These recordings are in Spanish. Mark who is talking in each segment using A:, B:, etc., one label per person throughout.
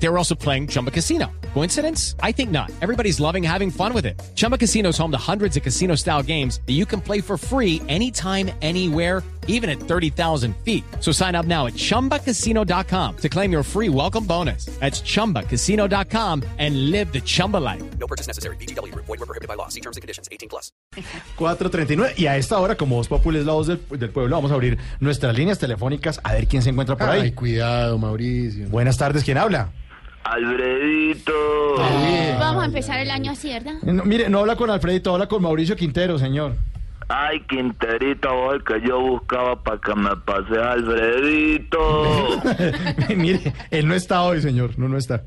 A: They were also playing Chumba Casino. Coincidence? I think not. Everybody's loving having fun with it. Chumba Casino is home to hundreds of casino style games that you can play for free anytime, anywhere, even at 30,000 feet. So sign up now at chumbacasino.com to claim your free welcome bonus. That's chumbacasino.com and live the Chumba life.
B: No purchase necessary. BGW. Void were prohibited by law. See terms and conditions. 18 plus.
C: 439. Y a esta hora, como Voz Populi es la voz del, del pueblo, vamos a abrir nuestras líneas telefónicas a ver quién se encuentra por ahí.
D: Ay, cuidado, Mauricio.
C: Buenas tardes, ¿quién habla?
E: Alfredito.
F: Vamos a empezar el año así, ¿verdad?
C: Eh, no, mire, no habla con Alfredito, habla con Mauricio Quintero, señor.
E: Ay, Quinterito, vos el que yo buscaba para que me pase Alfredito.
C: mire, él no está hoy, señor, no, no está.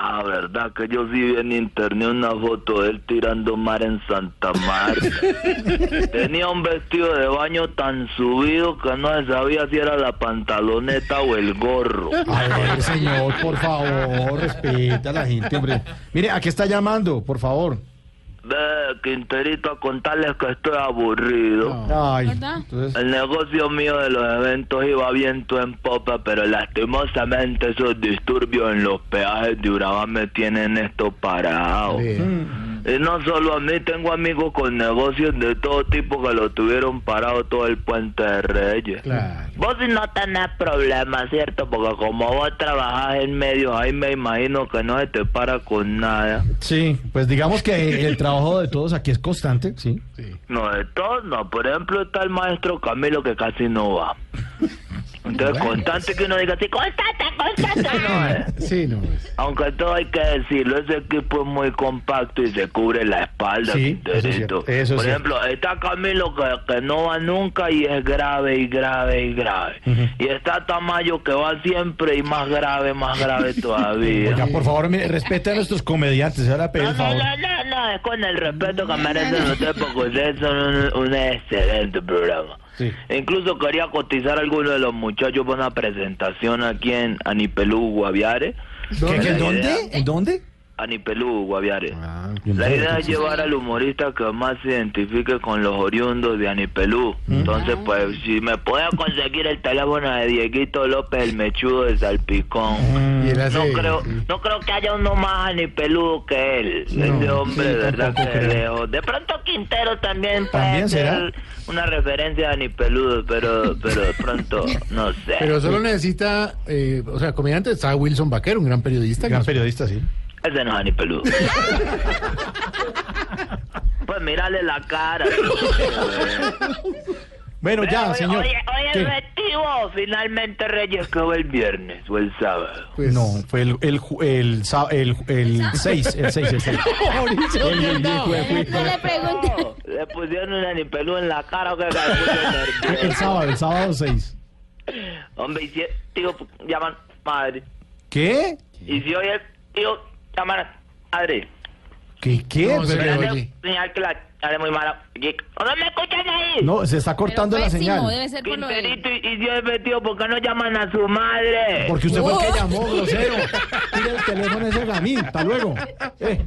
E: Ah, verdad que yo sí vi en internet una foto de él tirando mar en Santa Marta. Tenía un vestido de baño tan subido que no se sabía si era la pantaloneta o el gorro.
C: A ver, señor, por favor, respeta a la gente, hombre. Mire, ¿a qué está llamando, por favor?
E: Quinterito, a contarles que estoy aburrido.
C: Entonces,
E: El negocio mío de los eventos iba viento en popa, pero lastimosamente esos disturbios en los peajes de Urabá me tienen esto parado. Y no solo a mí, tengo amigos con negocios de todo tipo que lo tuvieron parado todo el puente de Reyes.
D: Claro.
E: Vos si no tenés problemas, ¿cierto? Porque como vos trabajás en medios, ahí me imagino que no se te para con nada.
C: sí, pues digamos que el trabajo de todos aquí es constante, sí.
E: No, de todos no. Por ejemplo, está el maestro Camilo que casi no va. Entonces, constante que uno diga así, constante, constante, no es.
D: Sí, no. es-
E: Aunque todo hay que decirlo, ese equipo es muy compacto y se cubre la espalda.
C: Sí, eso es cierto, eso es
E: Por ejemplo, está Camilo que, que no va nunca y es grave y grave y grave. Y está Tamayo que va siempre y más grave, más grave todavía.
C: Oiga, por favor, mire, a nuestros comediantes, se a pedir
E: No,
C: el
E: no,
C: favor.
E: no, no, es con el respeto que merecen ustedes porque ustedes son un, un excelente programa.
C: Sí.
E: Incluso quería cotizar a alguno de los muchachos para una presentación aquí en Anipelú, Guaviare.
C: ¿Qué, qué,
E: La
C: ¿Dónde? ¿En dónde?
E: Anipelú, Guaviare.
D: Ah,
E: La idea es llevar al humorista que más se identifique con los oriundos de Anipelú. Entonces, pues, si me puede conseguir el teléfono de Dieguito López, el mechudo de Salpicón.
D: hace-
E: No creo,
D: sí.
E: no creo que haya uno más anipeludo que él. Ese hombre,
C: sí,
E: de verdad que
C: creo.
E: lejos. De pronto Quintero también puede
C: ¿También será?
E: ser una referencia a anipeludo, pero, pero de pronto, no sé.
D: Pero solo necesita, eh, o sea, comediante está Wilson Vaquero, un gran periodista.
C: Gran periodista, sí.
E: Ese no es anipeludo. pues mírale la cara.
C: Bueno, ya,
E: Oye,
C: señor.
E: Oye, oye, el festivo, finalmente Reyes quedó el viernes o el sábado.
D: Pues,
C: No, fue el, el, ju- el, el, el 6, el 6, el 6.
D: Mauricio,
C: El- el-
D: no.
C: fue- fue-
F: No le
E: pusieron un anipelú en la cara o que nervioso.
C: El sábado, el sábado 6.
E: Hombre, y si el tío llaman madre.
C: ¿Qué?
E: Y si hoy el tío madre.
C: ¿Qué? ¿Qué?
D: No, se
C: Pero-
D: le
E: Pero
D: oye.
E: es señal que la es muy mala. Y- ¿No me escuchan ahí?
C: no, se está
F: Pero
C: cortando la señal.
F: debe ser por lo del...
E: Quinterito, y, y hoy metido, ¿por qué no llaman a su madre?
C: Porque usted fue el que llamó, grosero. Tire el teléfono ese a mí. Hasta luego. Eh.